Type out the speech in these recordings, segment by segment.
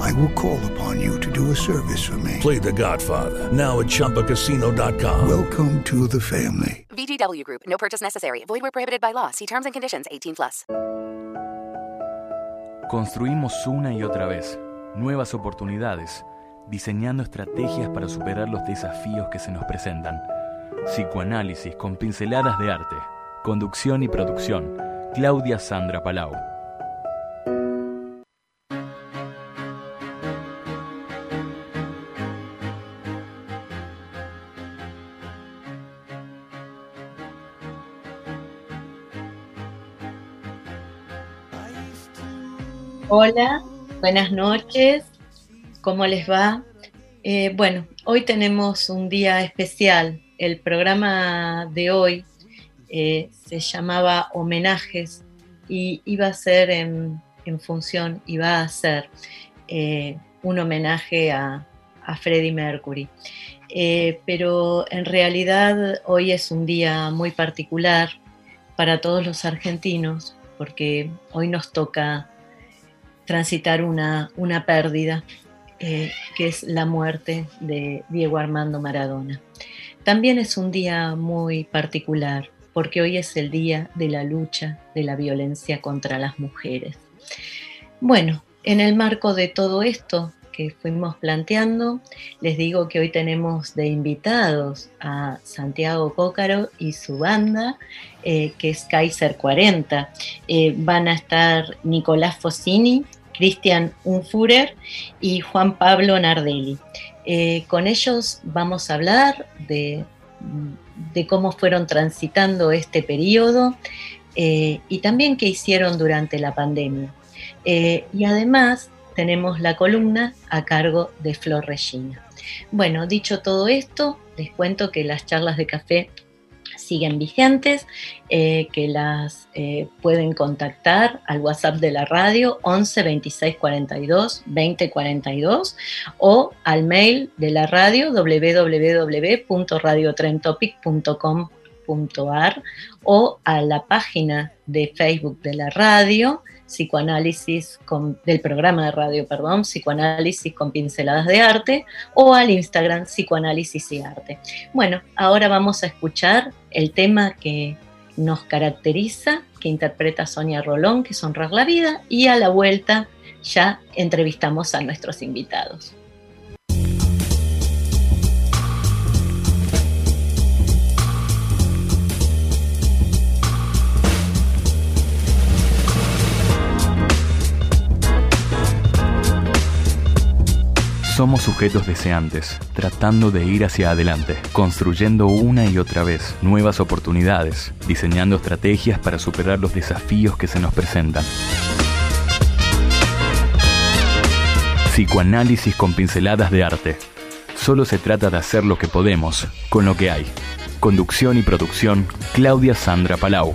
I will call upon you to do a service for me. Play The Godfather now at ChumbaCasino.com. Welcome to the family. VGW Group. No purchase necessary. Void where prohibited by law. See terms and conditions. 18 plus. Construimos una y otra vez nuevas oportunidades, diseñando estrategias para superar los desafíos que se nos presentan. Psicoanálisis con pinceladas de arte. Conducción y producción. Claudia Sandra Palau. Hola, buenas noches, ¿cómo les va? Eh, bueno, hoy tenemos un día especial. El programa de hoy eh, se llamaba Homenajes y iba a ser en, función, iba a ser eh, un homenaje a, a Freddie Mercury. pero en realidad hoy es un día muy particular para todos los argentinos porque hoy nos toca transitar una, una pérdida, eh, que es la muerte de Diego Armando Maradona. También es un día muy particular, porque hoy es el día de la lucha de la violencia contra las mujeres. Bueno, en el marco de todo esto, que fuimos planteando. Les digo que hoy tenemos de invitados a Santiago Cócaro y su banda, eh, que es Kaiser 40. Eh, van a estar Nicolás Fossini, Cristian Unfurer y Juan Pablo Nardelli. Eh, con ellos vamos a hablar de, de, cómo fueron transitando este periodo y también qué hicieron durante la pandemia. y además tenemos la columna a cargo de Flor Regina. Bueno, dicho todo esto, les cuento que las charlas de café siguen vigentes, eh, que las eh, pueden contactar al WhatsApp de la radio 11 26 42 20 42 o al mail de la radio www.radiotrentopic.com.ar o a la página de Facebook de la radio psicoanálisis con, del programa de radio, perdón, psicoanálisis con pinceladas de arte o al Instagram psicoanálisis y arte. Bueno, ahora vamos a escuchar el tema que nos caracteriza, que interpreta Sonia Rolón, que es Honrar la Vida, y a la vuelta ya entrevistamos a nuestros invitados. Somos sujetos deseantes, tratando de ir hacia adelante, construyendo una y otra vez nuevas oportunidades, diseñando estrategias para superar los desafíos que se nos presentan. Psicoanálisis con pinceladas de arte. Solo se trata de hacer lo que podemos, con lo que hay. Conducción y producción, Claudia Sandra Palau.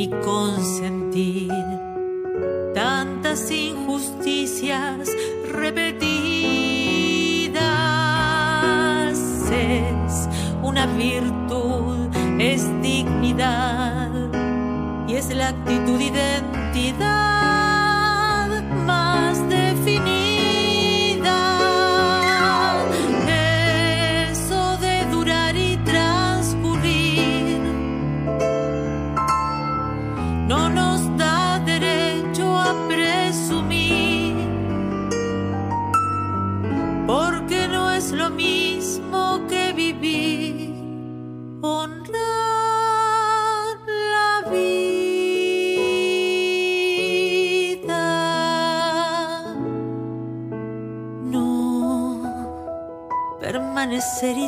y consentir tantas injusticias repetidas. Es una virtud, es dignidad y es la actitud identidad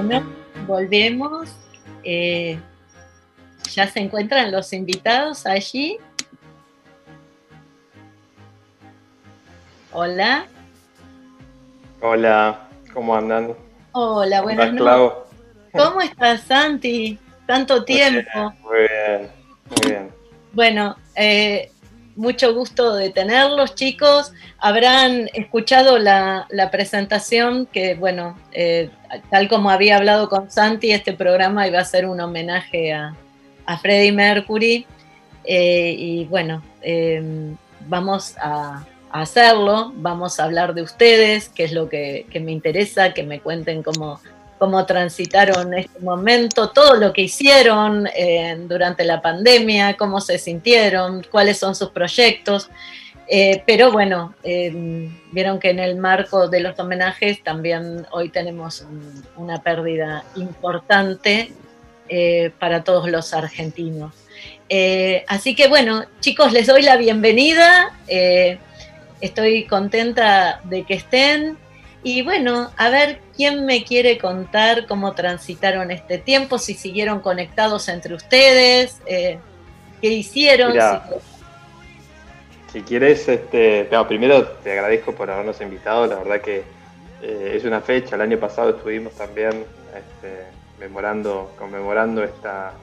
Bueno, volvemos. Eh, ya se encuentran los invitados allí. Hola. Hola, ¿cómo andan? Hola, ¿Cómo buenas noches. ¿Cómo estás, Santi? Tanto tiempo. Muy bien, muy bien. Bueno, eh, mucho gusto de tenerlos, chicos. Habrán escuchado la, presentación que, bueno, eh, tal como había hablado con Santi, este programa iba a ser un homenaje a, Freddie Mercury. Eh, y bueno, eh, vamos a, a hacerlo, vamos a hablar de ustedes, que es lo que, que me interesa, que me cuenten cómo, cómo transitaron este momento, todo lo que hicieron eh, durante la pandemia, cómo se sintieron, cuáles son sus proyectos. Eh, pero bueno, eh, vieron que en el marco de los homenajes también hoy tenemos un- una pérdida importante para todos los argentinos. Así que bueno, chicos, les doy la bienvenida. estoy contenta de que estén. Y bueno, a ver quién me quiere contar cómo transitaron este tiempo, si siguieron conectados entre ustedes, eh, qué hicieron. Mirá. si- Si quieres, este, no, primero te agradezco por habernos invitado. La verdad que eh, es una fecha. El año pasado estuvimos también este, memorando, conmemorando esta,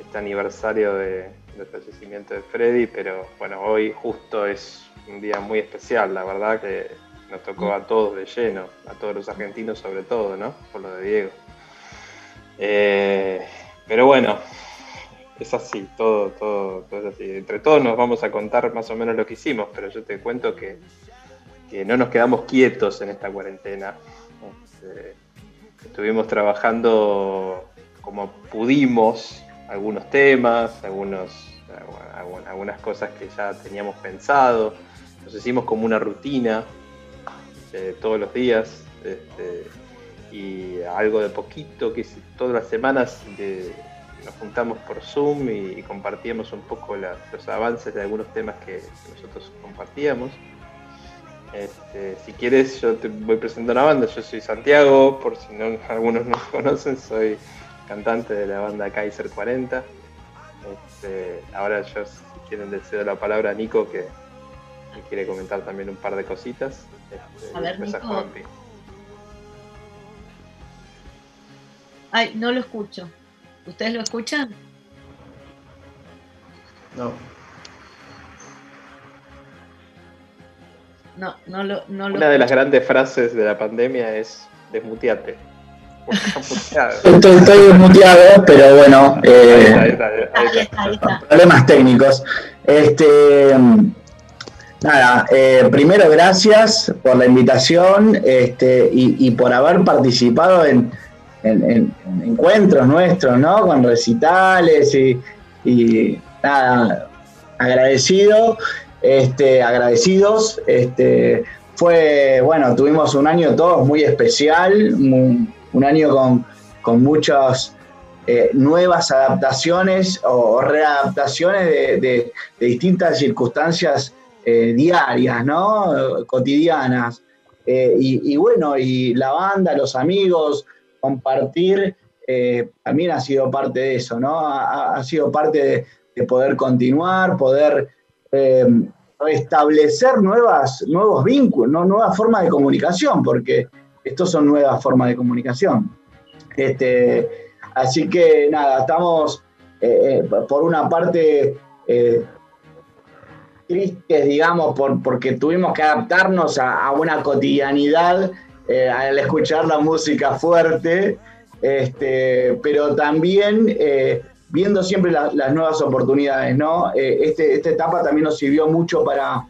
este aniversario de, del fallecimiento de Freddy, pero bueno, hoy justo es un día muy especial. La verdad que nos tocó a todos de lleno, a todos los argentinos sobre todo, ¿no? Por lo de Diego. Eh, pero bueno, es así, todo, todo, todo es así. Entre todos nos vamos a contar más o menos lo que hicimos, pero yo te cuento que, que no nos quedamos quietos en esta cuarentena. Este, estuvimos trabajando como pudimos algunos temas, algunos, algu- algunas cosas que ya teníamos pensado. Nos hicimos como una rutina eh, todos los días. este, y algo de poquito, que todas las semanas nos juntamos por Zoom y, compartíamos un poco los avances de algunos temas que nosotros compartíamos. Este, si quieres, yo te voy presentando la banda. Yo soy Santiago, por si no algunos no conocen, soy cantante de la banda Kaiser 40. Este, ahora yo, si quieren, le cedo la palabra a Nico, que, que quiere comentar también un par de cositas. Este, A ver, Nico. Ay, no lo escucho. ¿Ustedes lo escuchan? No. No, no lo, no Una de las grandes frases de la pandemia es desmuteate. estoy, desmuteado, pero bueno, problemas técnicos. Este, nada, eh, primero gracias por la invitación este, y, por haber participado en, en- en- en encuentros nuestros, ¿no? Con recitales y, y nada, agradecido, este, agradecidos. Este, fue, bueno, tuvimos un año todos muy especial, un, un año con, con muchas eh, nuevas adaptaciones o readaptaciones de distintas circunstancias eh, diarias, ¿no? Cotidianas. Eh, y, bueno, y la banda, los amigos, compartir, eh, también ha sido parte de eso, ¿no? Ha, sido parte de, de poder continuar, poder eh, restablecer nuevas, nuevos vínculos, nuevas formas de comunicación, porque estos son nuevas formas de comunicación. Este, así que nada, estamos eh, por una parte tristes, digamos, por, porque tuvimos que adaptarnos a, a una cotidianidad eh, al escuchar la música fuerte, este, pero también eh, viendo siempre la- las nuevas oportunidades, ¿no? Eh, este, esta etapa también nos sirvió mucho para,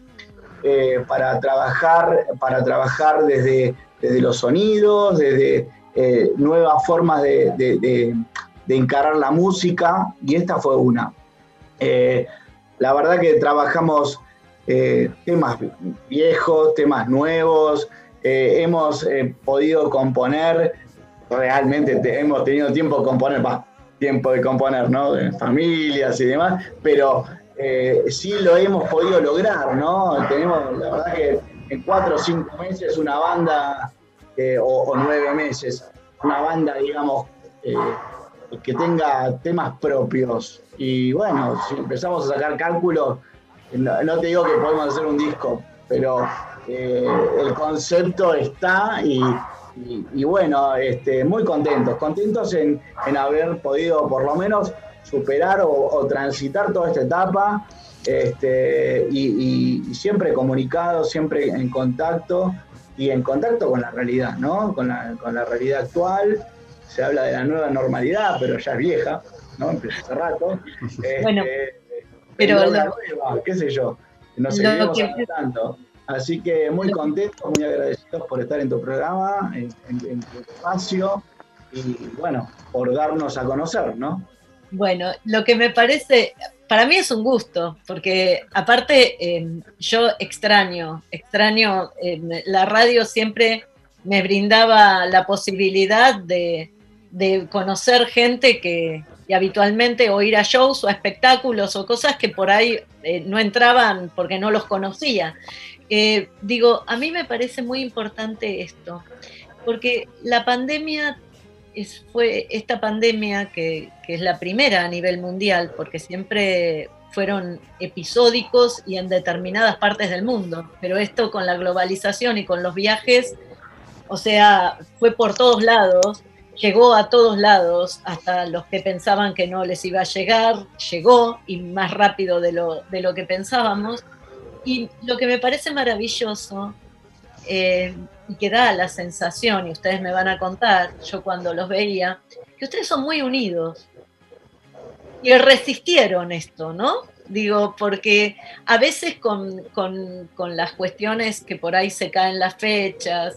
para trabajar, para trabajar desde, desde los sonidos, desde nuevas formas de, de- de- de encarar la música, y esta fue una. La verdad que trabajamos eh, temas viejos, temas nuevos, eh, hemos eh, podido componer, realmente te- hemos tenido tiempo de componer, va, tiempo de componer, ¿no? De familias y demás, pero sí lo hemos podido lograr, ¿no? Tenemos, la verdad que en cuatro o cinco meses una banda, o, nueve meses, una banda, digamos, que tenga temas propios. Y bueno, si empezamos a sacar cálculos, no, te digo que podemos hacer un disco, pero eh, el concepto está y, bueno, este, muy contentos, contentos en, en haber podido por lo menos superar o, transitar toda esta etapa este, y, y- y siempre comunicados, siempre en contacto y en contacto con la realidad, ¿no? Con la, con la realidad actual. Se habla de la nueva normalidad, pero ya es vieja, ¿no? Empezó hace rato. Este, Bueno, pero lo- nueva, qué sé yo. Nos seguimos que- adaptando. Así que muy contentos, muy agradecidos por estar en tu programa, en, en- en tu espacio y bueno, por darnos a conocer, ¿no? Bueno, lo que me parece, para mí es un gusto, porque aparte eh, yo extraño, extraño, eh, la radio siempre me brindaba la posibilidad de, de conocer gente que, habitualmente o ir a shows o espectáculos o cosas que por ahí eh, no entraban porque no los conocía. Eh, digo, a mí me parece muy importante esto, porque la pandemia es- fue esta pandemia que, que es la primera a nivel mundial, porque siempre fueron episódicos y en determinadas partes del mundo, pero esto con la globalización y con los viajes, o sea, fue por todos lados, llegó a todos lados, hasta los que pensaban que no les iba a llegar, llegó y más rápido de lo, de lo que pensábamos. Y lo que me parece maravilloso eh, y que da la sensación, y ustedes me van a contar, yo cuando los veía, que ustedes son muy unidos y resistieron esto, ¿no? Digo, porque a veces con, con- con las cuestiones que por ahí se caen las fechas,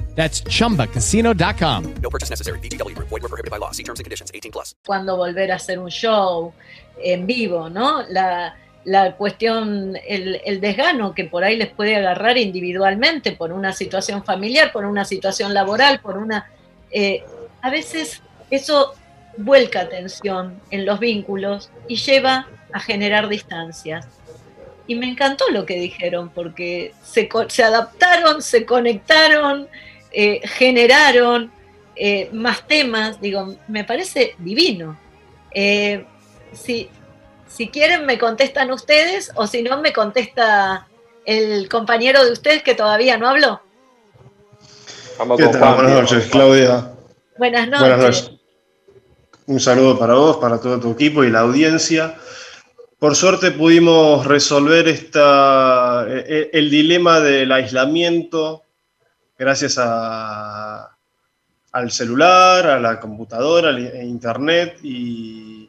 That's chumbacasino.com. No purchase necessary. BGW. Void were prohibited by law. See terms and conditions. 18 plus. Cuando volver a hacer un show en vivo, ¿no? La, la cuestión, el, el desgano que por ahí les puede agarrar individualmente por una situación familiar, por una situación laboral, por una... eh, a veces eso vuelca atención en los vínculos y lleva a generar distancias. Y me encantó lo que dijeron, porque se, se adaptaron, se conectaron, eh, generaron eh, más temas. Digo, me parece divino. Eh, si, si quieren, me contestan ustedes, o si no, me contesta el compañero de ustedes que todavía no habló. Buenas noches, Claudia. Buenas noches. Buenas noches. Un saludo para vos, para todo tu equipo y la audiencia. Por suerte pudimos resolver esta, eh, el dilema del aislamiento gracias a- al celular, a la computadora, i- internet y,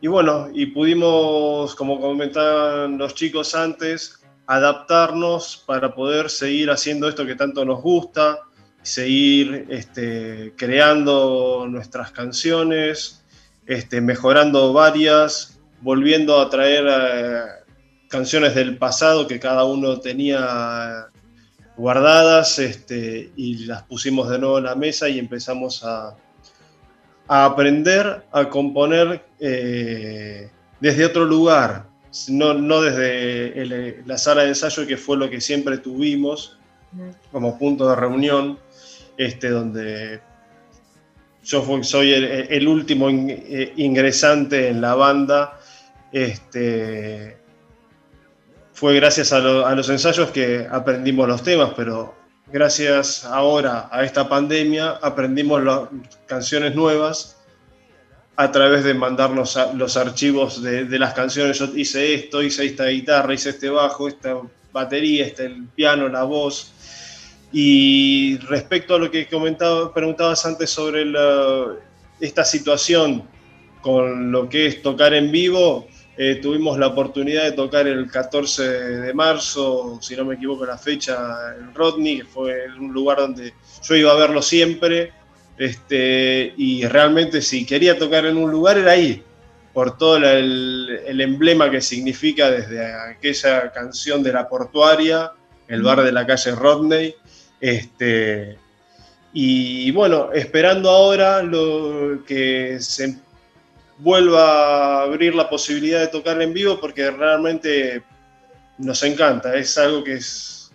y bueno, y pudimos, como comentaban los chicos antes, adaptarnos para poder seguir haciendo esto que tanto nos gusta, seguir este, creando nuestras canciones, este, mejorando varias, volviendo a traer eh, canciones del pasado que cada uno tenía guardadas este, y las pusimos de nuevo en la mesa y empezamos a, a aprender a componer eh, desde otro lugar, no, no desde el- la sala de ensayo que fue lo que siempre tuvimos como punto de reunión, este, donde yo soy el, el último in- eh, ingresante en la banda. Este, fue gracias a, lo- a los ensayos que aprendimos los temas, pero gracias ahora a esta pandemia aprendimos las canciones nuevas a través de mandarnos a- los archivos de, de las canciones. Yo hice esto, hice esta guitarra, hice este bajo, esta batería, este el piano, la voz. Y respecto a lo que comentaba, preguntabas antes sobre la- esta situación con lo que es tocar en vivo, eh, tuvimos la oportunidad de tocar el 14 de marzo, si no me equivoco la fecha, en Rodney, que fue un lugar donde yo iba a verlo siempre, este, y realmente si quería tocar en un lugar era ahí, por todo el, el emblema que significa desde aquella canción de la portuaria, el bar de la calle Rodney, este, y bueno, esperando ahora lo que se vuelva a abrir la posibilidad de tocar en vivo porque realmente nos encanta, es algo que es,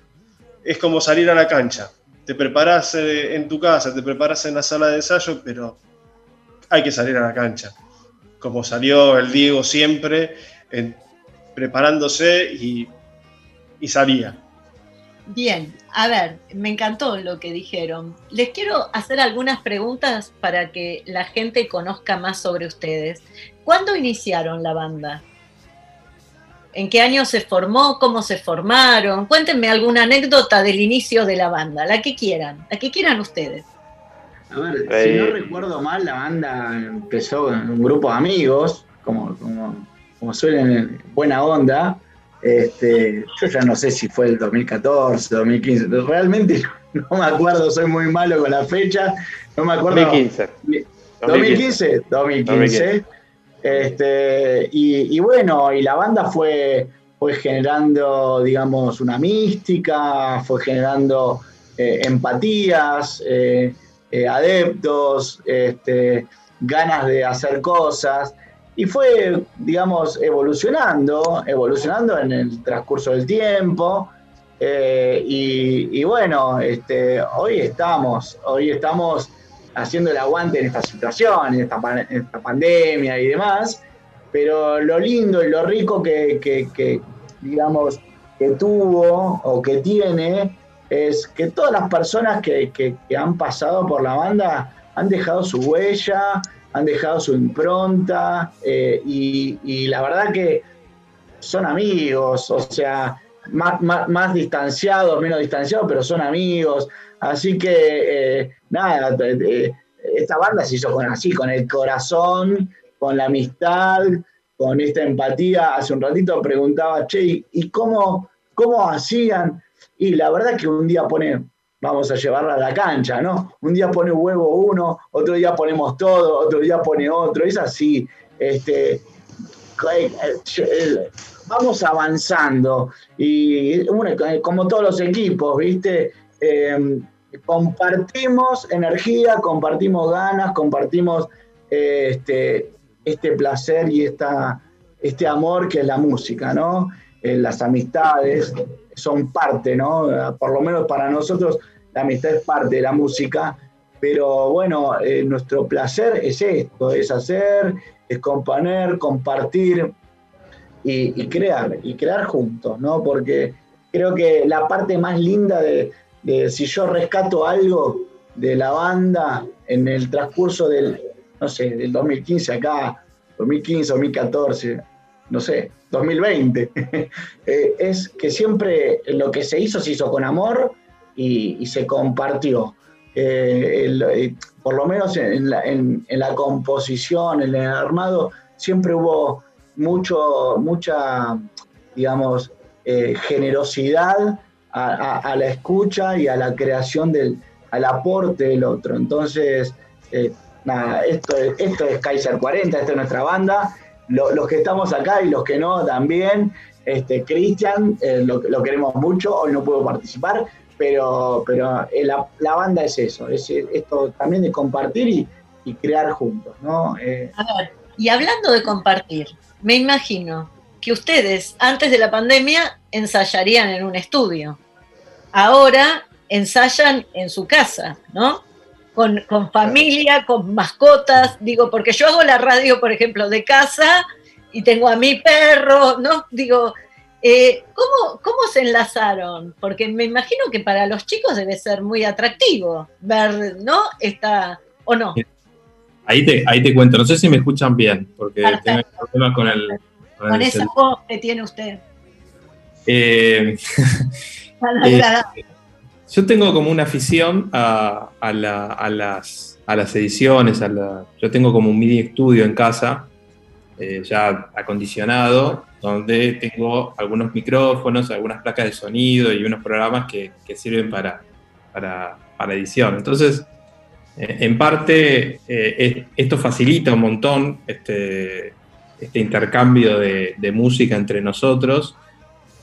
es como salir a la cancha. Te preparas eh, en tu casa, te preparas en la sala de ensayo, pero hay que salir a la cancha. Como salió el Diego siempre, preparándose y, y salía. Bien, a ver, me encantó lo que dijeron. Les quiero hacer algunas preguntas para que la gente conozca más sobre ustedes. ¿Cuándo iniciaron la banda? ¿En qué año se formó? ¿Cómo se formaron? Cuéntenme alguna anécdota del inicio de la banda, la que quieran, la que quieran ustedes. A ver, Eh, si no recuerdo mal, la banda empezó en un grupo de amigos, como, como, como suelen, buena onda. Este, yo ya no sé si fue el 2014, 2015, realmente no me acuerdo, soy muy malo con la fecha, no me acuerdo. 2015. 2015, 2015. Este, y, y bueno, y la banda fue, fue generando, digamos, una mística, fue generando eh, empatías, eh, eh, adeptos, este, ganas de hacer cosas. Y fue, digamos, evolucionando, evolucionando en el transcurso del tiempo. Eh, y, bueno, este, hoy estamos, hoy estamos haciendo el aguante en esta situación, en esta, pandemia y demás, pero lo lindo y lo rico que, digamos, que tuvo o que tiene es que todas las personas que han pasado por la banda han dejado su huella, han dejado su impronta eh, y, la verdad que son amigos, o sea, más, distanciados, menos distanciados, pero son amigos. Así que, eh, nada, esta banda se hizo con así, con el corazón, con la amistad, con esta empatía. Hace un ratito preguntaba, che, ¿y cómo, cómo hacían? Y la verdad que un día pone, vamos a llevarla a la cancha, ¿no? Un día pone huevo uno, otro día ponemos todo, otro día pone otro, es así. Este, eh, eh, vamos avanzando y como todos los equipos, ¿viste? Em, compartimos energía, compartimos ganas, compartimos este, este placer y esta, este amor que es la música, ¿no? Eh, las amistades son parte, ¿no? Por lo menos para nosotros la amistad es parte de la música, pero bueno, eh, nuestro placer es esto, es hacer, es componer, compartir y, crear, y crear juntos, ¿no? Porque creo que la parte más linda de, si yo rescato algo de la banda en el transcurso del, no sé, del 2015 acá, 2015, 2014, no sé, 2020, eh, es que siempre lo que se hizo se hizo con amor y, se compartió. Eh, eh, por lo menos en la, composición, en el armado, siempre hubo mucho, mucha, digamos, generosidad a, la escucha y a la creación del, al aporte del otro. Entonces, nada, esto, esto es Kaiser 40, esta es nuestra banda los que estamos acá y los que no también. Este, Cristian, eh, lo, queremos mucho, hoy no puedo participar, pero, pero eh, la, banda es eso, es esto también de compartir y, crear juntos, ¿no? Eh, A ver, y hablando de compartir, me imagino que ustedes antes de la pandemia ensayarían en un estudio. Ahora ensayan en su casa, ¿no? Con, familia, con mascotas, digo, porque yo hago la radio, por ejemplo, de casa y tengo a mi perro, ¿no? Digo, eh, ¿cómo, se enlazaron? Porque me imagino que para los chicos debe ser muy atractivo ver, ¿no? Esta, ¿o no? Ahí te, ahí te cuento, no sé si me escuchan bien, porque tengo problemas con el... Con, esa voz que tiene usted. Eh, eh yo tengo como una afición a, las, ediciones, yo tengo como un mini estudio en casa, eh, ya acondicionado, donde tengo algunos micrófonos, algunas placas de sonido y unos programas que, sirven para, para, edición. Entonces, eh, en parte, eh, esto facilita un montón este, este intercambio de música entre nosotros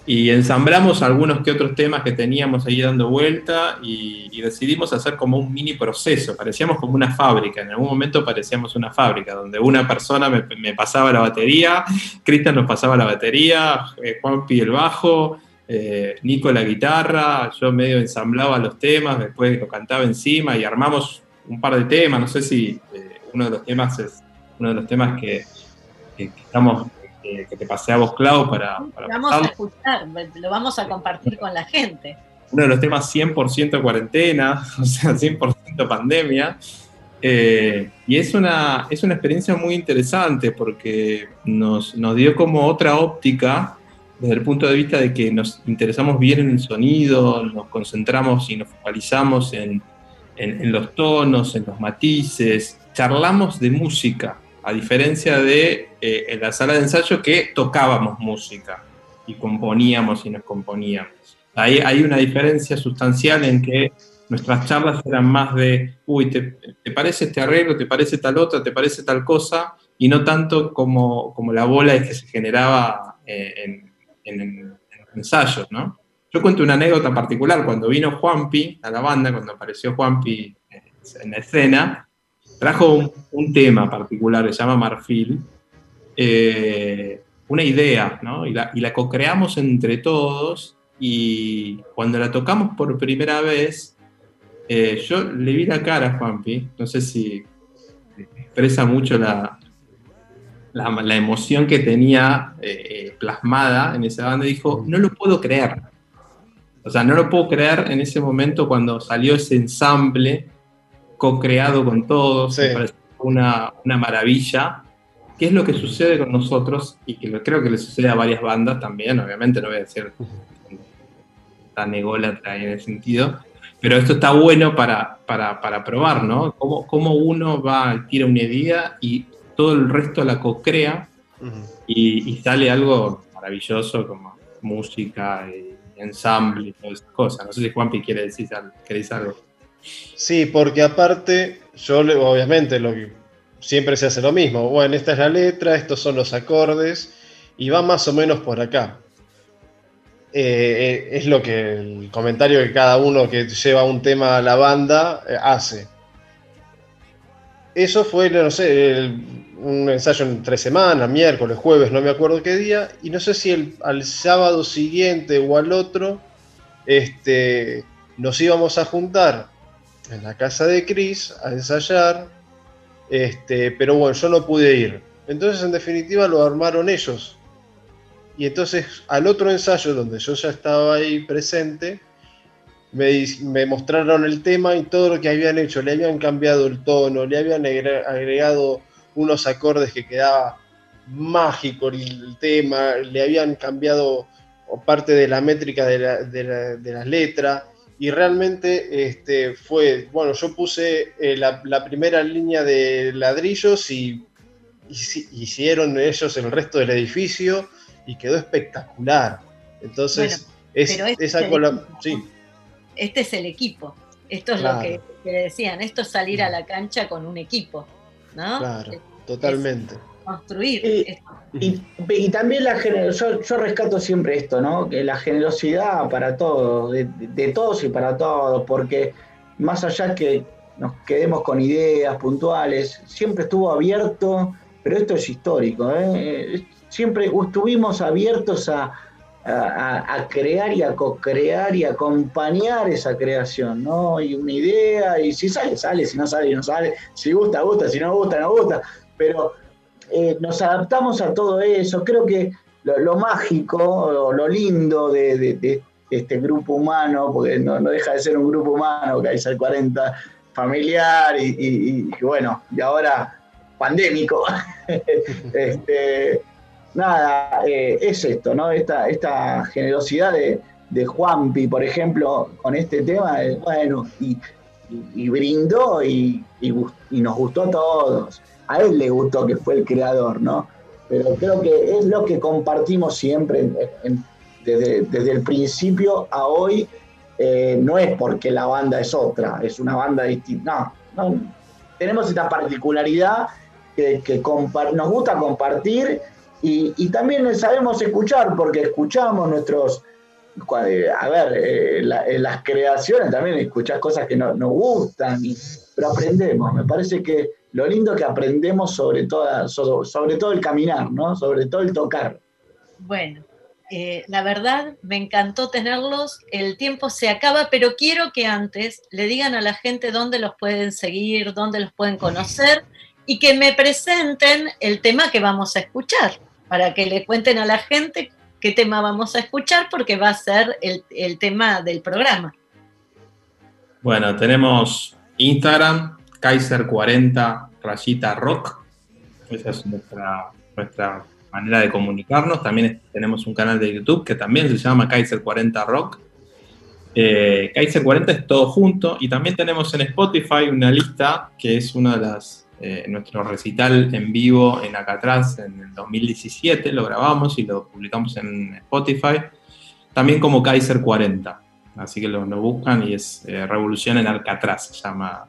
y ensamblamos algunos que otros temas que teníamos ahí dando vuelta y, decidimos hacer como un mini proceso. Parecíamos como una fábrica, en algún momento parecíamos una fábrica, donde una persona me, pasaba la batería, Cristian nos pasaba la batería, eh, Juanpi el bajo, eh, Nico la guitarra, yo medio ensamblaba los temas, después lo cantaba encima y armamos un par de temas, no sé si eh, uno de los temas es uno de los temas que, que estamos que, te pasé a vos, Clau, para... para vamos a escuchar, lo vamos a compartir con la gente. Uno de los temas 100% cuarentena, o sea, 100% pandemia. Eh, y es una, es una experiencia muy interesante porque nos, nos dio como otra óptica desde el punto de vista de que nos interesamos bien en el sonido, nos concentramos y nos focalizamos en, en, los tonos, en los matices, charlamos de música, a diferencia de eh, en la sala de ensayo que tocábamos música y componíamos y nos componíamos. Ahí hay una diferencia sustancial en que nuestras charlas eran más de, uy, ¿te, parece este arreglo? ¿Te parece tal otra? ¿Te parece tal cosa? Y no tanto como, como la bola que se generaba eh, en, en, los ensayos, ¿no? Yo cuento una anécdota particular. Cuando vino Juanpi a la banda, cuando apareció Juanpi en la escena, trajo un, tema particular, se llama Marfil, eh, una idea, ¿no? Y la, y la co-creamos entre todos y cuando la tocamos por primera vez, eh, yo le vi la cara a Juanpi, no sé si expresa mucho la, la, emoción que tenía eh, plasmada en esa banda, dijo, no lo puedo creer. O sea, no lo puedo creer en ese momento cuando salió ese ensamble co-creado con todos, me parece una, una maravilla. ¿Qué es lo que sucede con nosotros? Y que lo- creo que le sucede a varias bandas también, obviamente, no voy a decir tan ególatra en ese sentido, pero esto está bueno para, para, para probar, ¿no? Cómo, cómo uno va, tira una idea y todo el resto la co-crea y, y sale algo maravilloso como música y ensamble y todas esas cosas. No sé si Juanpi quiere decir algo. Sí, porque aparte, yo obviamente siempre se hace lo mismo. Bueno, esta es la letra, estos son los acordes, y va más o menos por acá. Eh, eh, es lo que el comentario que cada uno que lleva un tema a la banda eh, hace. Eso fue, no sé, un ensayo en tres semanas, miércoles, jueves, no me acuerdo qué día, y no sé si al sábado siguiente o al otro, este, nos íbamos a juntar en la casa de Chris a ensayar, este, pero bueno, yo no pude ir. Entonces, en definitiva, lo armaron ellos. Y entonces, al otro ensayo, donde yo ya estaba ahí presente, me, me mostraron el tema y todo lo que habían hecho. Le habían cambiado el tono, le habían agre- agregado unos acordes que quedaba mágico el, tema, le habían cambiado parte de la métrica de la, de la- de las letras. Y realmente este, fue, bueno, yo puse eh, la, la primera línea de ladrillos y, y si- hicieron ellos el resto del edificio y quedó espectacular. Entonces, Bueno, es, este esa es sí, Este es el equipo. Esto es Claro. lo que, que decían. Esto es salir a la cancha con un equipo. ¿no? claro, Es totalmente. Construir. Y, esto. y- y también la yo, yo rescato siempre esto, ¿no? Que la generosidad para todos, de, de todos y para todos, porque más allá que nos quedemos con ideas puntuales, siempre estuvo abierto, pero esto es histórico, ¿eh? Eh, Siempre estuvimos abiertos a, a- a crear y a co-crear y a acompañar esa creación, ¿no? Y una idea, y si sale, sale, si no sale, no sale, si gusta, gusta, si no gusta, no gusta, pero eh, nos adaptamos a todo eso. Creo que lo, mágico, lo, lo lindo de, este grupo humano, porque no, deja de ser un grupo humano, que hay el 40 familiar y, bueno, y ahora pandémico. este, nada, eh, es esto, ¿no? Esta, esta generosidad de, Juanpi, por ejemplo, con este tema, bueno, y, brindó y nos gustó a todos. A él le gustó que fue el creador, ¿no? Pero creo que es lo que compartimos siempre desde, desde el principio a hoy. eh, no es porque la banda es otra, es una banda distinta. No, tenemos esta particularidad que, que nos gusta compartir y, y también sabemos escuchar porque escuchamos nuestros, eh, a ver, eh, las creaciones también escuchás cosas que no- nos gustan, pero aprendemos. Me parece que lo lindo que aprendemos sobre, toda, sobre todo el caminar, ¿no? Sobre todo el tocar. Bueno, eh, la verdad me encantó tenerlos. El tiempo se acaba, pero quiero que antes le digan a la gente dónde los pueden seguir, dónde los pueden conocer y que me presenten el tema que vamos a escuchar, para que le cuenten a la gente qué tema vamos a escuchar, porque va a ser el, el tema del programa. Bueno, tenemos Instagram, Kaiser40 rayita rock. Esa es nuestra, manera de comunicarnos. También tenemos un canal de YouTube que también se llama Kaiser40 Rock. Eh, Kaiser40 es todo junto. Y también tenemos en Spotify una lista que es una de las. eh, nuestro recital en vivo en acá atrás en el 2017. Lo grabamos y lo publicamos en Spotify. También como Kaiser40. Así que lo, buscan y es eh, Revolución en Alcatraz, se llama.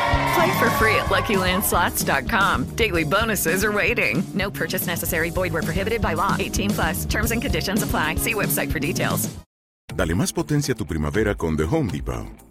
Play for free at LuckyLandSlots.com. Daily bonuses are waiting. No purchase necessary. Void where prohibited by law. 18 plus. Terms and conditions apply. See website for details. Dale más potencia a tu primavera con The Home Depot.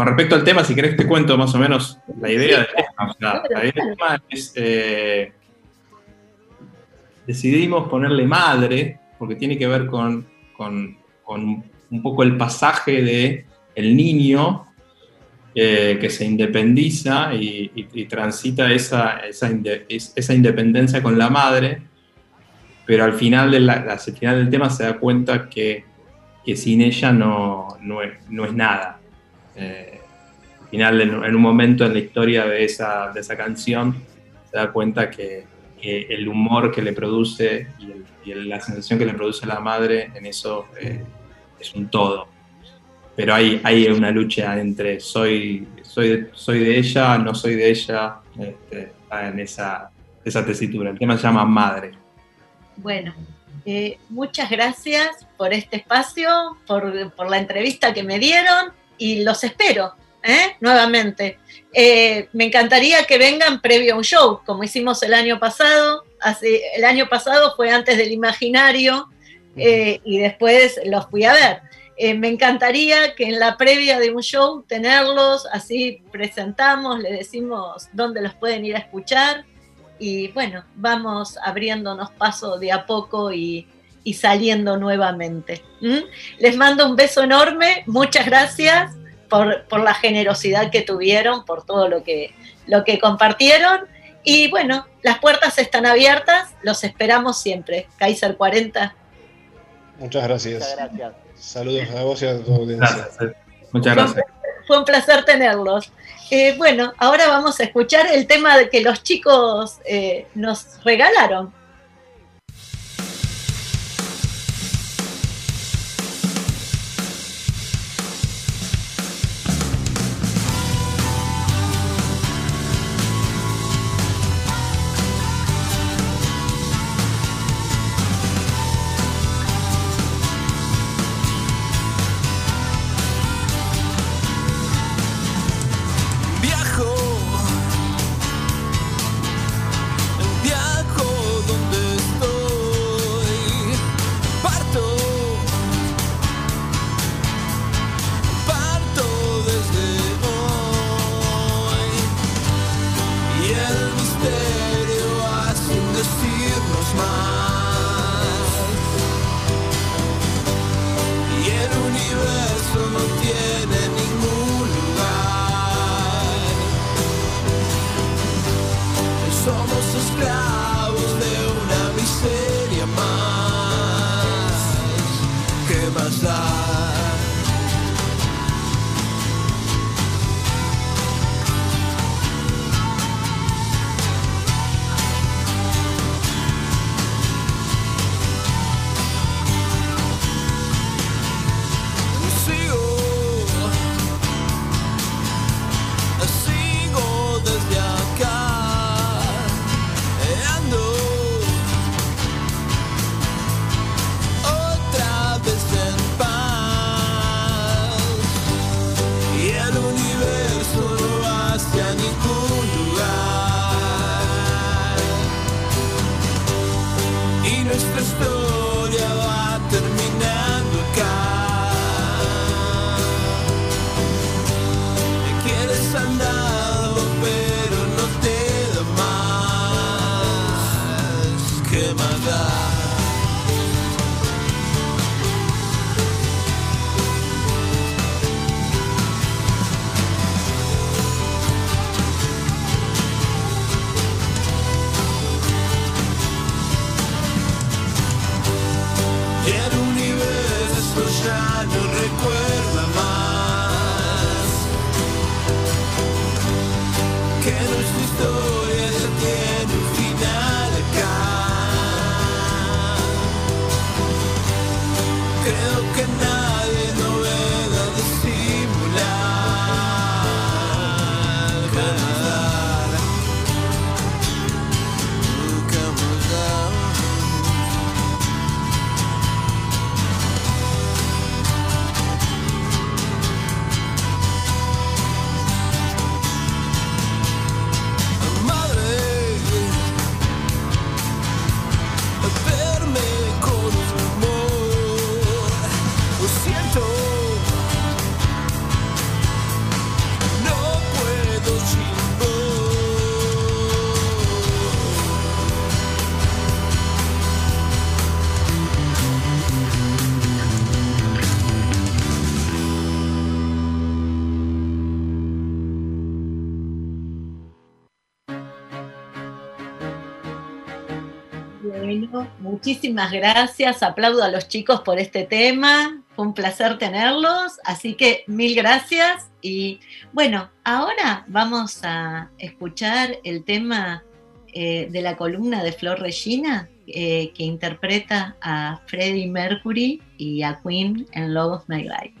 con respecto al tema, si querés te cuento más o menos la idea del tema. O sea, la idea del tema es, eh, decidimos ponerle madre, porque tiene que ver con, con- con un poco el pasaje de el niño eh, que se independiza y, y- y transita esa, esa, inde- es- esa independencia con la madre, pero al final, de la- al final del tema se da cuenta que, que sin ella no, no, es, no es nada. Eh, al final, en, un momento en la historia de esa, de esa canción, se da cuenta que, que el humor que le produce y, la sensación que le produce la madre en eso eh, es un todo. Pero hay, hay una lucha entre soy, soy, soy de ella, no soy de ella, este, en esa, esa tesitura. El tema se llama Madre. Bueno, eh, muchas gracias por este espacio, por, por la entrevista que me dieron y los espero ¿eh? nuevamente. Eh, me encantaría que vengan previo a un show, como hicimos el año pasado. Hace, el año pasado fue antes del imaginario eh, y después los fui a ver. Eh, me encantaría que en la previa de un show tenerlos, así presentamos, le decimos dónde los pueden ir a escuchar y bueno, vamos abriéndonos paso de a poco y, y saliendo nuevamente. ¿Mm? Les mando un beso enorme, muchas gracias por, por la generosidad que tuvieron, por todo lo que, lo que compartieron. Y bueno, las puertas están abiertas, los esperamos siempre. Kaiser 40. Muchas gracias. Muchas gracias. Saludos a vos y a tu audiencia. Muchas gracias. Fue un placer tenerlos. Eh, bueno, ahora vamos a escuchar el tema de que los chicos eh, nos regalaron. Ya muchísimas gracias. Aplaudo a los chicos por este tema. Fue un placer tenerlos. Así que mil gracias. Y bueno, ahora vamos a escuchar el tema eh, de la columna de Flor Regina, eh, que interpreta a Freddie Mercury y a Queen en Love of My Life.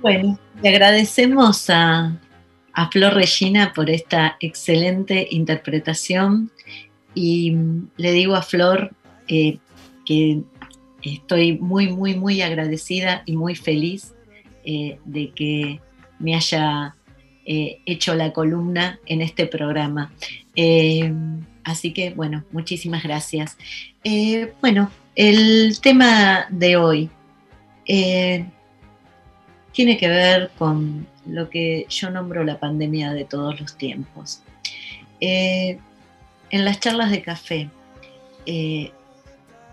Bueno, le agradecemos a, Flor Regina por esta excelente interpretación y le digo a Flor eh, que estoy muy, muy, muy agradecida y muy feliz eh, de que me haya eh, hecho la columna en este programa. Así que, bueno, muchísimas gracias. Bueno, el tema de hoy tiene que ver con lo que yo nombro la pandemia de todos los tiempos. Eh, en las charlas de café eh,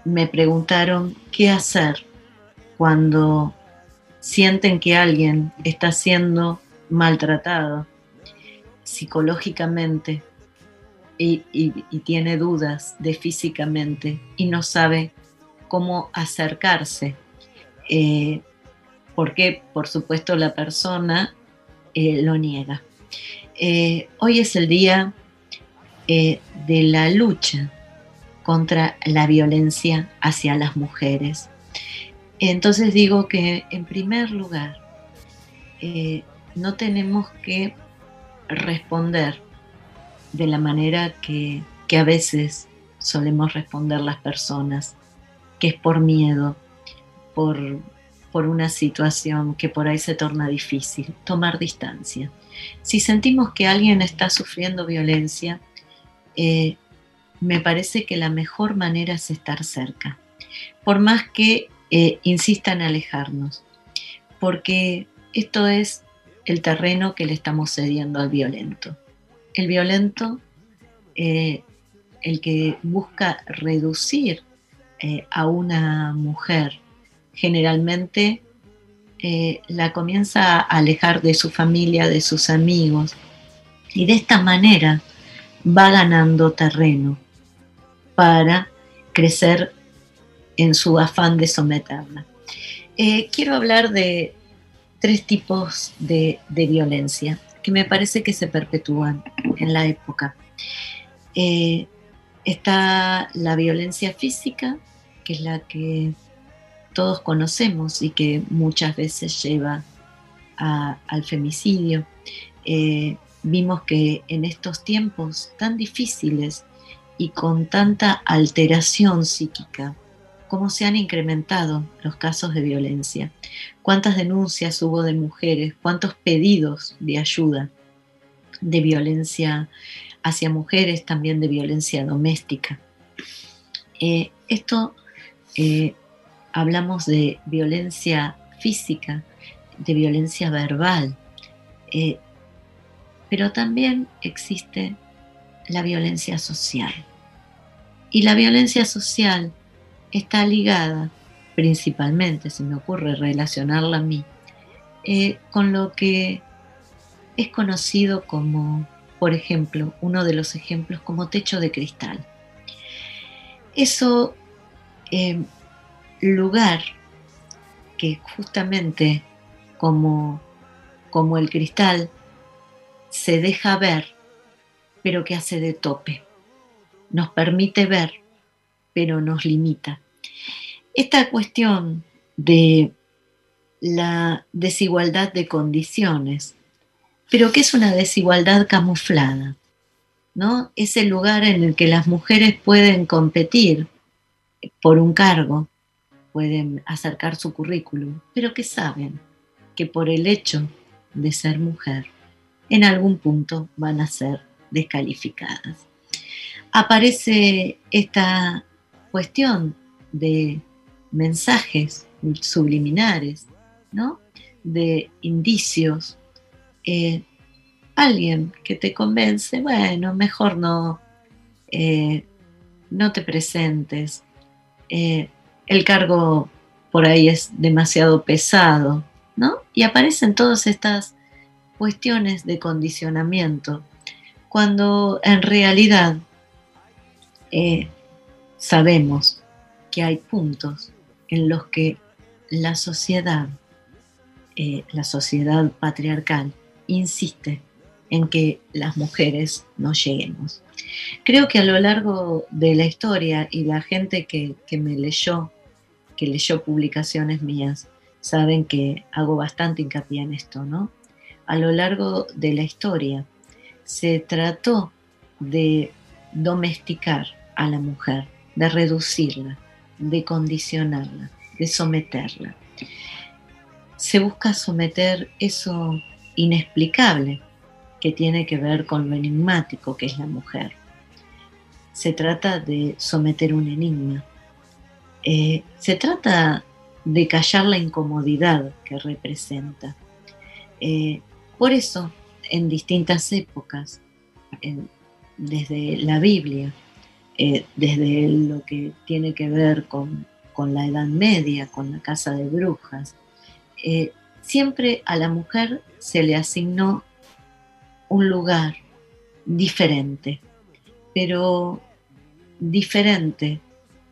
me preguntaron qué hacer cuando sienten que alguien está siendo maltratado psicológicamente y, tiene dudas de físicamente y no sabe cómo acercarse. eh, porque, por supuesto, la persona eh, lo niega. Eh, hoy es el día eh, de la lucha contra la violencia hacia las mujeres. Entonces digo que, en primer lugar, no tenemos que responder de la manera que, que a veces solemos responder las personas, que es por miedo, por, por una situación que por ahí se torna difícil, tomar distancia. Si sentimos que alguien está sufriendo violencia, eh, me parece que la mejor manera es estar cerca, por más que eh, insistan en alejarnos, porque esto es el terreno que le estamos cediendo al violento. El violento, eh, el que busca reducir eh, a una mujer, generalmente eh, la comienza a alejar de su familia, de sus amigos, y de esta manera va ganando terreno para crecer en su afán de someterla. Eh, quiero hablar de tres tipos de, violencia que me parece que se perpetúan en la época. Eh, está la violencia física, que es la que todos conocemos y que muchas veces lleva al femicidio. Eh, vimos que en estos tiempos tan difíciles y con tanta alteración psíquica, cómo se han incrementado los casos de violencia, cuántas denuncias hubo de mujeres, cuántos pedidos de ayuda de violencia hacia mujeres, también de violencia doméstica. Eh, esto eh, hablamos de violencia física, de violencia verbal, eh, pero también existe la violencia social. Y la violencia social está ligada principalmente, se me ocurre relacionarla a mí, eh, con lo que es conocido como, por ejemplo, uno de los ejemplos como techo de cristal. Eso eh, lugar que justamente como, como el cristal se deja ver, pero que hace de tope. Nos permite ver, pero nos limita. Esta cuestión de la desigualdad de condiciones, pero que es una desigualdad camuflada, ¿no? Es el lugar en el que las mujeres pueden competir por un cargo, pueden acercar su currículum, pero que saben que por el hecho de ser mujer, en algún punto van a ser descalificadas. Aparece esta cuestión de mensajes subliminares, ¿no? de indicios. Eh, alguien que te convence, bueno, mejor no, eh, no te presentes. Eh, el cargo por ahí es demasiado pesado, ¿no? Y aparecen todas estas cuestiones de condicionamiento, cuando en realidad eh, sabemos que hay puntos en los que la sociedad, eh, la sociedad patriarcal, insiste en que las mujeres no lleguemos. Creo que a lo largo de la historia y la gente que, que me leyó, que leyó publicaciones mías, saben que hago bastante hincapié en esto, ¿no? a lo largo de la historia se trató de domesticar a la mujer, de reducirla, de condicionarla, de someterla. Se busca someter eso inexplicable que tiene que ver con lo enigmático que es la mujer. Se trata de someter un enigma. Eh, se trata de callar la incomodidad que representa. Eh, por eso, en distintas épocas, desde la Biblia, eh, desde lo que tiene que ver con, la Edad Media, con la casa de brujas, siempre a la mujer se le asignó un lugar diferente, pero diferente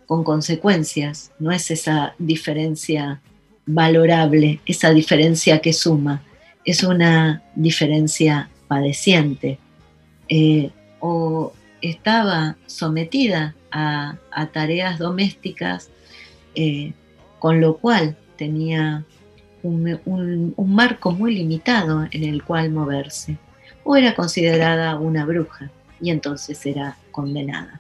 con consecuencias, no es esa diferencia valorable, esa diferencia que suma, es una diferencia padeciente. Eh, o estaba sometida a, tareas domésticas, eh, con lo cual tenía un, marco muy limitado en el cual moverse, o era considerada una bruja y entonces era condenada.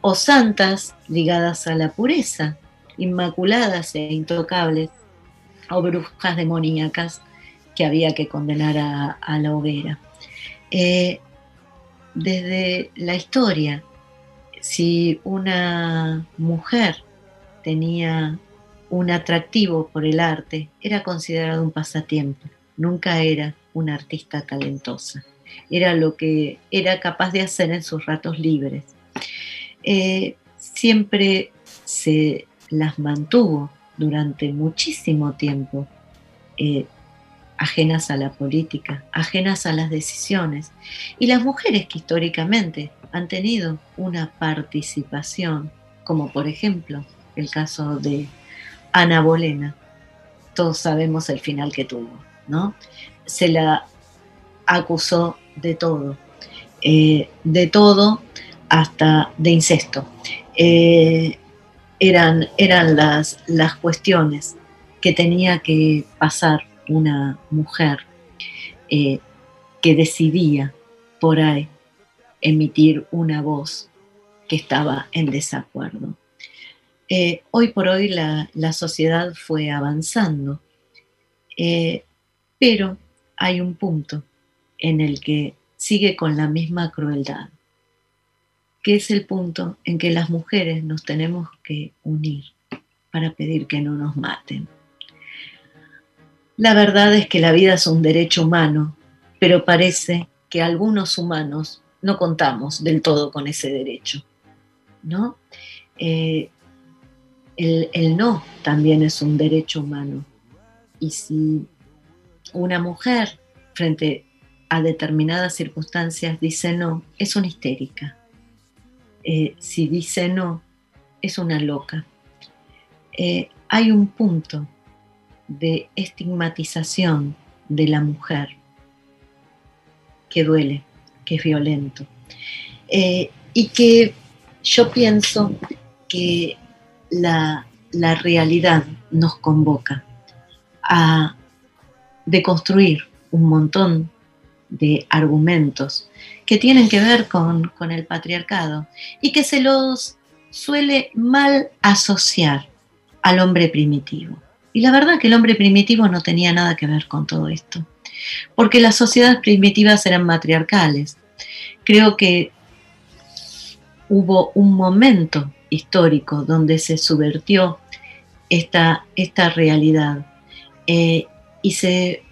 O santas ligadas a la pureza, inmaculadas e intocables, o brujas demoníacas que había que condenar a, la hoguera. Eh, desde la historia, si una mujer tenía un atractivo por el arte, era considerado un pasatiempo, nunca era una artista talentosa. Era lo que era capaz de hacer en sus ratos libres. Eh, siempre se las mantuvo durante muchísimo tiempo eh, ajenas a la política, ajenas a las decisiones. Y las mujeres que históricamente han tenido una participación, como por ejemplo el caso de Ana Bolena, todos sabemos el final que tuvo, ¿no? Se la acusó de todo, eh, de todo hasta de incesto. Eh, eran, eran las, las cuestiones que tenía que pasar una mujer eh, que decidía por ahí emitir una voz que estaba en desacuerdo. Eh, hoy por hoy la, la sociedad fue avanzando, pero hay un punto en el que sigue con la misma crueldad, que es el punto en que las mujeres nos tenemos que unir para pedir que no nos maten. La verdad es que la vida es un derecho humano, pero parece que algunos humanos no contamos del todo con ese derecho, ¿no? Eh, el, el no también es un derecho humano. Y si una mujer frente a determinadas circunstancias dice no, es una histérica. Eh, si dice no, es una loca. Eh, hay un punto de estigmatización de la mujer que duele, que es violento. Eh, y que yo pienso que la, la realidad nos convoca a deconstruir un montón de argumentos que tienen que ver con, con, el patriarcado y que se los suele mal asociar al hombre primitivo. Y la verdad que el hombre primitivo no tenía nada que ver con todo esto, porque las sociedades primitivas eran matriarcales. Creo que hubo un momento histórico donde se subvertió esta, esta realidad eh, y se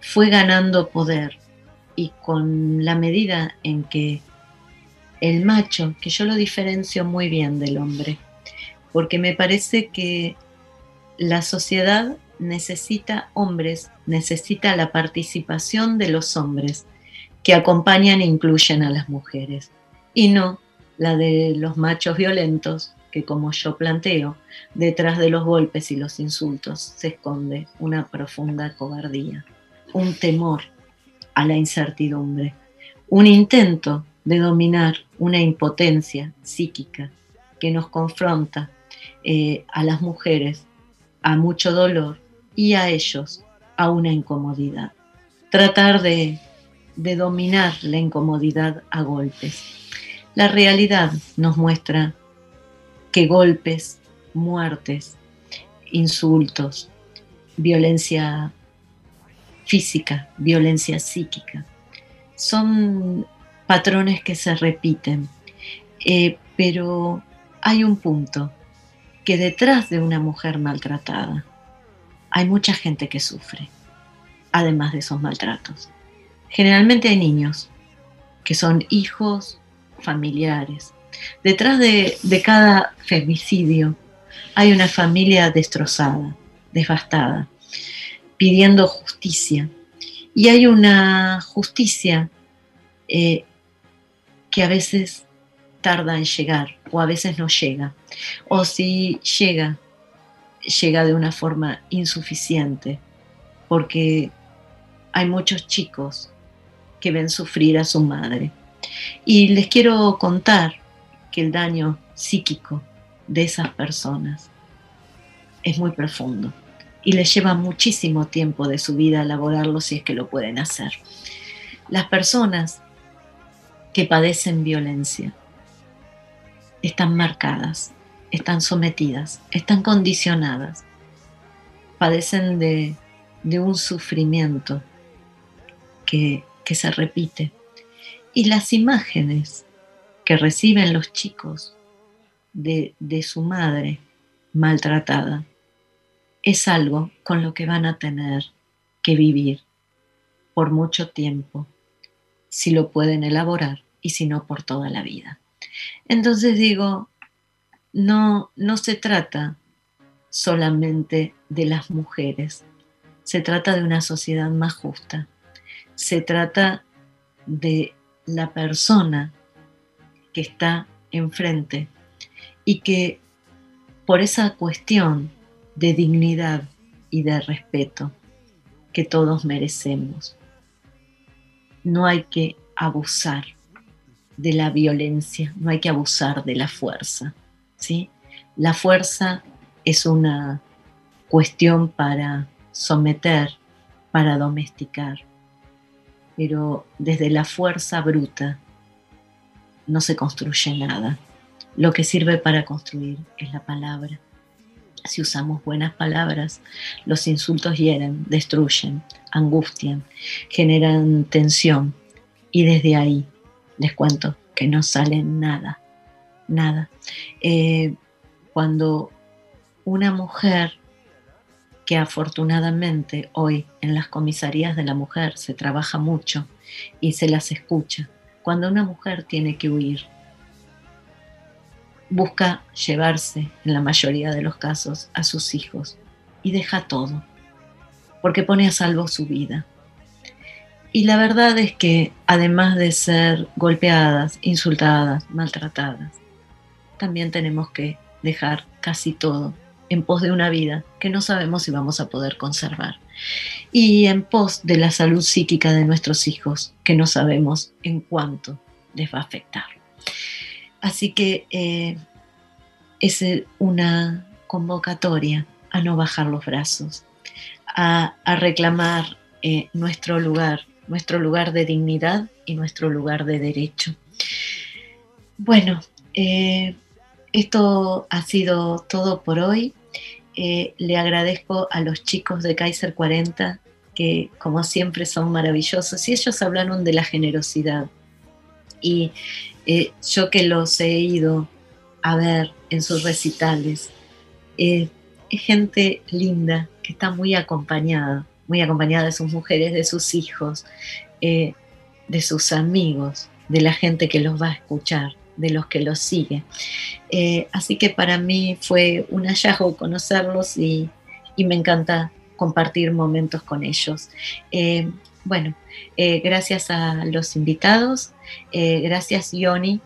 fue ganando poder y con la medida en que el macho, que yo lo diferencio muy bien del hombre, porque me parece que la sociedad necesita hombres, necesita la participación de los hombres que acompañan e incluyen a las mujeres y no la de los machos violentos que como yo planteo, detrás de los golpes y los insultos se esconde una profunda cobardía, un temor a la incertidumbre, un intento de dominar una impotencia psíquica que nos confronta eh, a las mujeres a mucho dolor y a ellos a una incomodidad. Tratar de, de dominar la incomodidad a golpes. La realidad nos muestra que golpes, muertes, insultos, violencia física, violencia psíquica, son patrones que se repiten, eh, pero hay un punto que detrás de una mujer maltratada hay mucha gente que sufre, además de esos maltratos. Generalmente hay niños que son hijos, familiares. Detrás de, de cada femicidio hay una familia destrozada, devastada, pidiendo justicia. Y hay una justicia eh, que a veces tarda en llegar o a veces no llega. O si llega, llega de una forma insuficiente, porque hay muchos chicos que ven sufrir a su madre. Y les quiero contar que el daño psíquico de esas personas es muy profundo y les lleva muchísimo tiempo de su vida elaborarlo si es que lo pueden hacer. Las personas que padecen violencia están marcadas, están sometidas, están condicionadas, padecen de, de un sufrimiento que, que se repite. Y las imágenes que reciben los chicos de, de su madre maltratada es algo con lo que van a tener que vivir por mucho tiempo, si lo pueden elaborar y si no por toda la vida. Entonces digo, no, no se trata solamente de las mujeres, se trata de una sociedad más justa, se trata de la persona que está enfrente y que por esa cuestión de dignidad y de respeto que todos merecemos, no hay que abusar de la violencia, no hay que abusar de la fuerza. ¿sí? La fuerza es una cuestión para someter, para domesticar, pero desde la fuerza bruta no se construye nada. Lo que sirve para construir es la palabra. Si usamos buenas palabras, los insultos hieren, destruyen, angustian, generan tensión y desde ahí les cuento que no sale nada, nada. Eh, cuando una mujer que afortunadamente hoy en las comisarías de la mujer se trabaja mucho y se las escucha, cuando una mujer tiene que huir, busca llevarse, en la mayoría de los casos, a sus hijos y deja todo, porque pone a salvo su vida. Y la verdad es que además de ser golpeadas, insultadas, maltratadas, también tenemos que dejar casi todo en pos de una vida que no sabemos si vamos a poder conservar. Y en pos de la salud psíquica de nuestros hijos, que no sabemos en cuánto les va a afectar. Así que eh, es una convocatoria a no bajar los brazos, a, reclamar eh, nuestro lugar, nuestro lugar de dignidad y nuestro lugar de derecho. Bueno, eh, esto ha sido todo por hoy. Le agradezco a los chicos de Kaiser 40, que como siempre son maravillosos, y ellos hablaron de la generosidad. Y eh, yo que los he ido a ver en sus recitales, es gente linda, que está muy acompañada, muy acompañada de sus mujeres, de sus hijos, eh, de sus amigos, de la gente que los va a escuchar, de los que los sigue. Eh, así que para mí fue un hallazgo conocerlos y, me encanta compartir momentos con ellos. Eh, bueno, gracias a los invitados, gracias Yoni,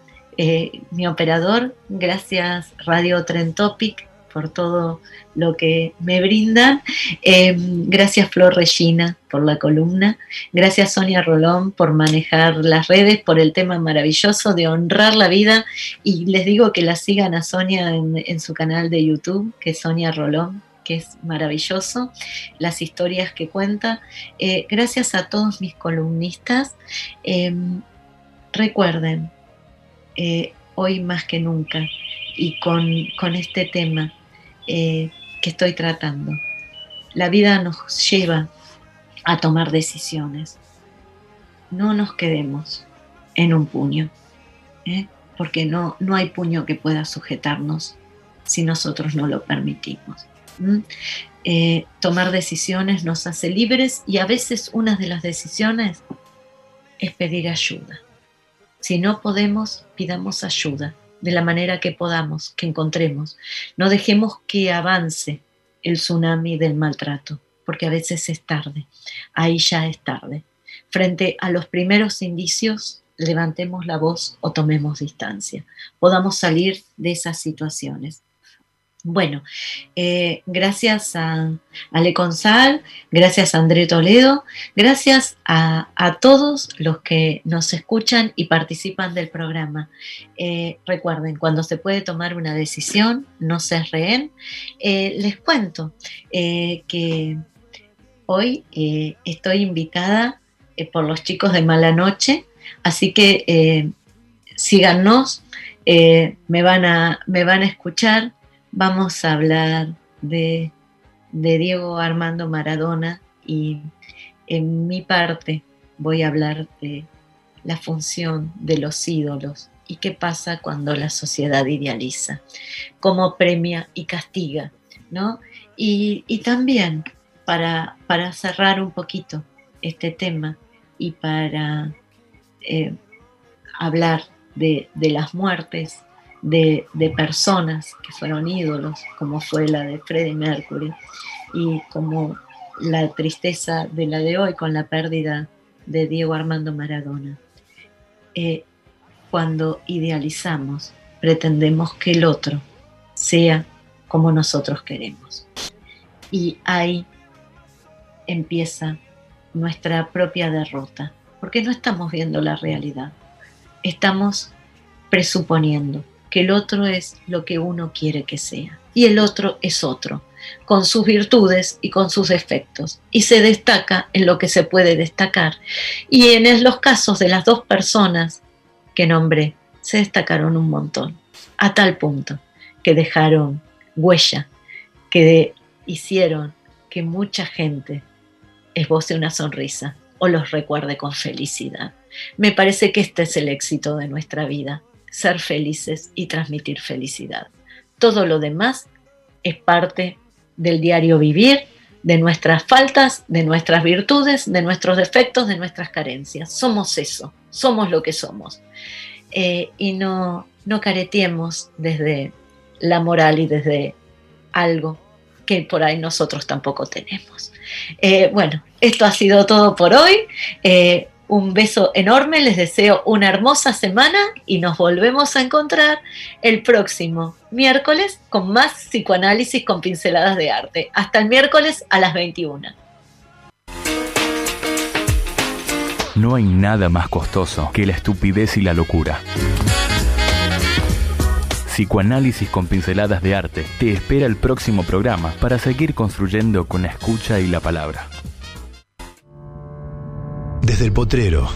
mi operador, gracias Radio Trend Topic por todo lo que me brindan. Em, gracias Flor Regina por la columna. Gracias Sonia Rolón por manejar las redes, por el tema maravilloso de honrar la vida. Y les digo que la sigan a Sonia en, su canal de YouTube, que es Sonia Rolón que es maravilloso, las historias que cuenta. Eh, gracias a todos mis columnistas. Em, recuerden, eh, hoy más que nunca, y con, con este tema, eh, que estoy tratando. La vida nos lleva a tomar decisiones. No nos quedemos en un puño, porque no, no hay puño que pueda sujetarnos si nosotros no lo permitimos. Eh, tomar decisiones nos hace libres y a veces una de las decisiones es pedir ayuda. Si no podemos, pidamos ayuda de la manera que podamos, que encontremos. No dejemos que avance el tsunami del maltrato, porque a veces es tarde, ahí ya es tarde. Frente a los primeros indicios, levantemos la voz o tomemos distancia, podamos salir de esas situaciones. Bueno, eh, gracias a Ale Consal, gracias a André Toledo, gracias a, todos los que nos escuchan y participan del programa. Eh, recuerden, cuando se puede tomar una decisión, no se rehén. Eh, les cuento que hoy estoy invitada por los chicos de Mala Noche, así que síganos, me, van a, me van a escuchar vamos a hablar de, Diego Armando Maradona y en mi parte voy a hablar de la función de los ídolos y qué pasa cuando la sociedad idealiza, cómo premia y castiga, ¿no? Y, también, para, cerrar un poquito, este tema y para eh, hablar de, las muertes de, personas que fueron ídolos, como fue la de Freddie Mercury, y como la tristeza de la de hoy con la pérdida de Diego Armando Maradona. Eh, cuando idealizamos, pretendemos que el otro sea como nosotros queremos. Y ahí empieza nuestra propia derrota, porque no estamos viendo la realidad, estamos presuponiendo que el otro es lo que uno quiere que sea y el otro es otro, con sus virtudes y con sus defectos, y se destaca en lo que se puede destacar. Y en los casos de las dos personas que nombré, se destacaron un montón, a tal punto que dejaron huella, que hicieron que mucha gente esboce una sonrisa o los recuerde con felicidad. Me parece que este es el éxito de nuestra vida, ser felices y transmitir felicidad. Todo lo demás es parte del diario vivir, de nuestras faltas, de nuestras virtudes, de nuestros defectos, de nuestras carencias. Somos eso, somos lo que somos. Eh, y no, no desde la moral y desde algo que por ahí nosotros tampoco tenemos. Eh, bueno, esto ha sido todo por hoy. Eh, un beso enorme, les deseo una hermosa semana y nos volvemos a encontrar el próximo miércoles con más psicoanálisis con pinceladas de arte. Hasta el miércoles a las 21. No hay nada más costoso que la estupidez y la locura. Psicoanálisis con pinceladas de arte te espera el próximo programa para seguir construyendo con la escucha y la palabra. Desde el potrero